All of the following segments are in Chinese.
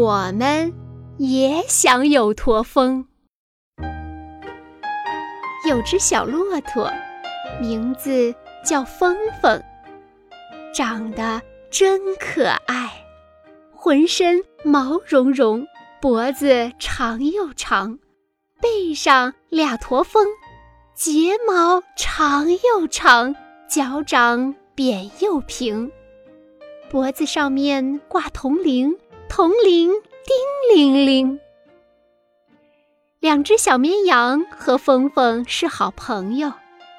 我们也想有驼峰。有只小骆驼，名字叫峰峰，长得真可爱，浑身毛茸茸，脖子长又长，背上俩驼峰，睫毛长又长，脚掌扁又平，脖子上面挂铜铃。铜铃叮铃铃，两只小绵羊和峰峰是好朋友，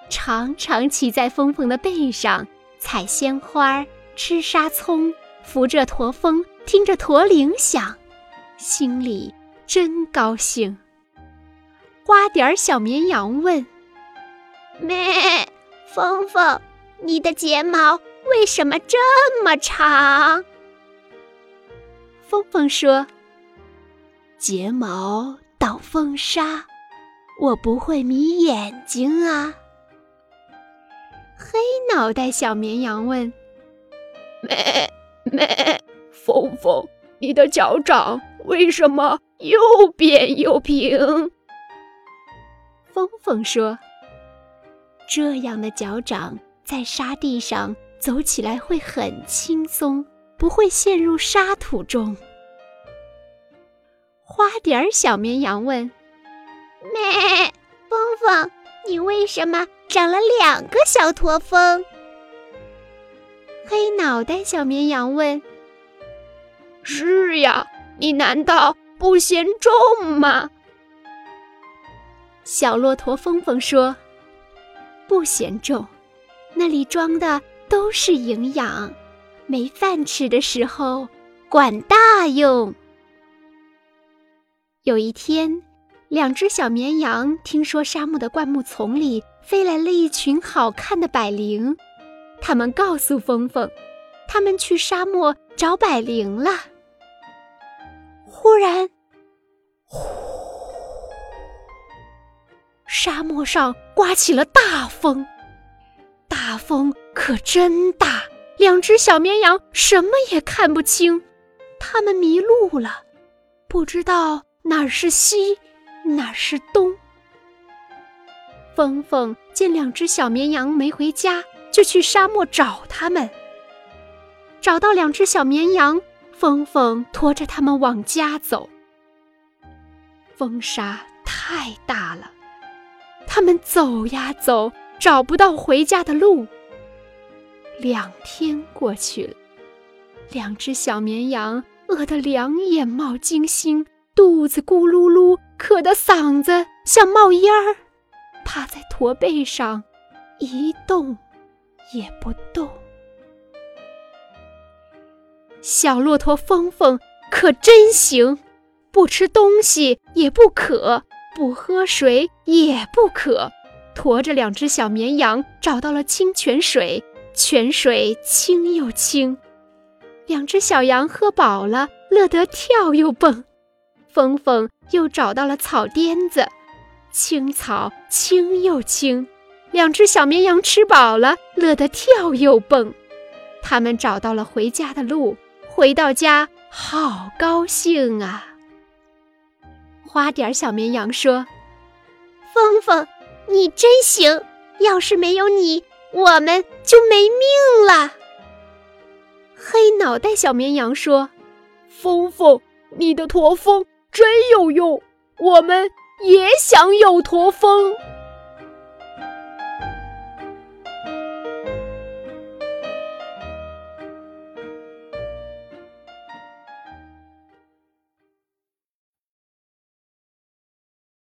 常常骑在峰峰的背上采鲜花、吃沙葱，扶着驼峰，听着驼铃响，心里真高兴。花点儿小绵羊问：“咩，峰峰，你的睫毛为什么这么长？”峰峰说：“睫毛挡风沙，我不会迷眼睛啊。”黑脑袋小绵羊问：“咩咩，峰峰，你的脚掌为什么又扁又平？”峰峰说：“这样的脚掌在沙地上走起来会很轻松。”不会陷入沙土中。花点儿小绵羊问：“咩，峰峰，你为什么长了两个小驼峰？”黑脑袋小绵羊问：“是呀，你难道不嫌重吗？”小骆驼峰峰说：“不嫌重，那里装的都是营养。”没饭吃的时候，管大用。有一天，两只小绵羊听说沙漠的灌木丛里飞来了一群好看的百灵，他们告诉峰峰，他们去沙漠找百灵了。忽然，呼，沙漠上刮起了大风，大风可真大。两只小绵羊什么也看不清，它们迷路了，不知道哪儿是西，哪儿是东。峰峰见两只小绵羊没回家，就去沙漠找它们。找到两只小绵羊，峰峰驮着它们往家走。风沙太大了，他们走呀走，找不到回家的路。两天过去了，两只小绵羊饿得两眼冒金星，肚子咕噜噜，渴得嗓子像冒烟儿，趴在驼背上，一动也不动。小骆驼峰峰可真行，不吃东西也不渴，不喝水也不渴，驮着两只小绵羊找到了清泉水。泉水清又清，两只小羊喝饱了，乐得跳又蹦。峰峰又找到了草甸子，青草青又青，两只小绵羊吃饱了，乐得跳又蹦。他们找到了回家的路，回到家好高兴啊！花点小绵羊说：“峰峰，你真行！要是没有你……”我们就没命了。黑脑袋小绵羊说：“峰峰，你的驼峰真有用，我们也想有驼峰。”